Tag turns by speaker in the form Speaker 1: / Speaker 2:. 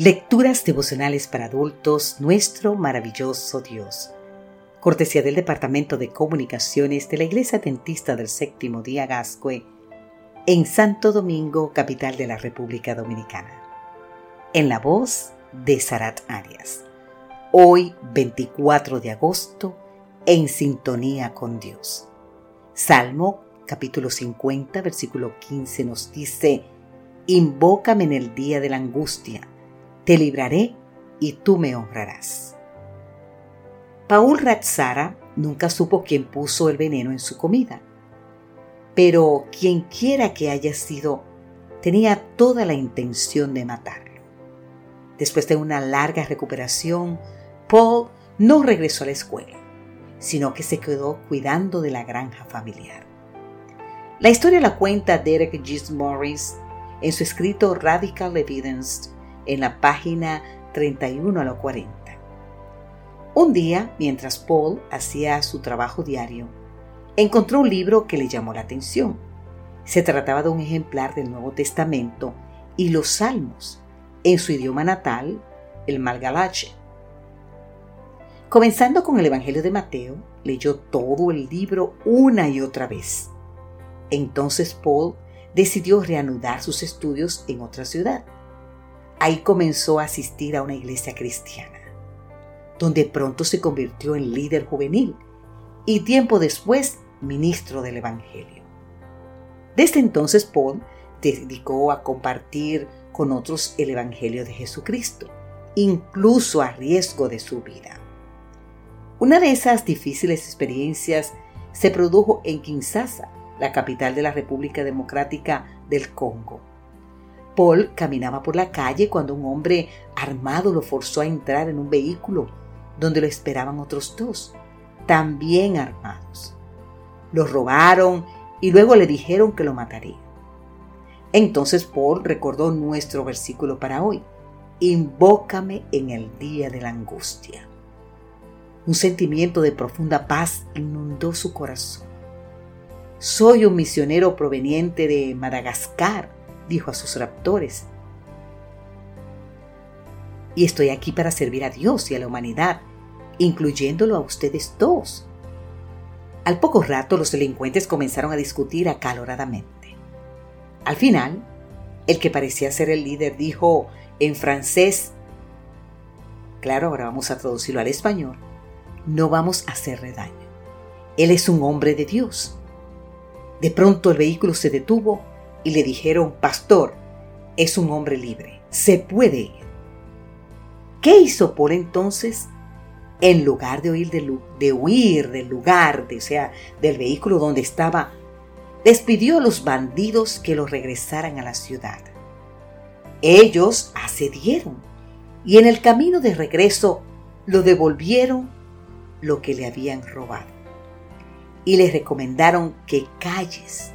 Speaker 1: Lecturas devocionales para adultos, nuestro maravilloso Dios. Cortesía del Departamento de Comunicaciones de la Iglesia Dentista del Séptimo Día Gascue, en Santo Domingo, capital de la República Dominicana. En la voz de Sarat Arias. Hoy, 24 de agosto, en sintonía con Dios. Salmo capítulo 50, versículo 15 nos dice, Invócame en el día de la angustia te libraré y tú me honrarás. Paul Ratzara nunca supo quién puso el veneno en su comida, pero quien quiera que haya sido, tenía toda la intención de matarlo. Después de una larga recuperación, Paul no regresó a la escuela, sino que se quedó cuidando de la granja familiar. La historia la cuenta Derek G. Morris en su escrito Radical Evidence en la página 31 a la 40. Un día, mientras Paul hacía su trabajo diario, encontró un libro que le llamó la atención. Se trataba de un ejemplar del Nuevo Testamento y los Salmos, en su idioma natal, el Malgalache. Comenzando con el Evangelio de Mateo, leyó todo el libro una y otra vez. Entonces Paul decidió reanudar sus estudios en otra ciudad. Ahí comenzó a asistir a una iglesia cristiana, donde pronto se convirtió en líder juvenil y tiempo después ministro del Evangelio. Desde entonces Paul dedicó a compartir con otros el Evangelio de Jesucristo, incluso a riesgo de su vida. Una de esas difíciles experiencias se produjo en Kinshasa, la capital de la República Democrática del Congo. Paul caminaba por la calle cuando un hombre armado lo forzó a entrar en un vehículo donde lo esperaban otros dos, también armados. Lo robaron y luego le dijeron que lo matarían. Entonces Paul recordó nuestro versículo para hoy. Invócame en el día de la angustia. Un sentimiento de profunda paz inundó su corazón. Soy un misionero proveniente de Madagascar dijo a sus raptores. Y estoy aquí para servir a Dios y a la humanidad, incluyéndolo a ustedes dos. Al poco rato los delincuentes comenzaron a discutir acaloradamente. Al final, el que parecía ser el líder dijo en francés, claro, ahora vamos a traducirlo al español, no vamos a hacerle daño. Él es un hombre de Dios. De pronto el vehículo se detuvo y le dijeron, Pastor, es un hombre libre, se puede ir. ¿Qué hizo Paul entonces? En lugar de huir, de, huir del lugar, de, o sea, del vehículo donde estaba, despidió a los bandidos que lo regresaran a la ciudad. Ellos accedieron y en el camino de regreso lo devolvieron lo que le habían robado y le recomendaron que calles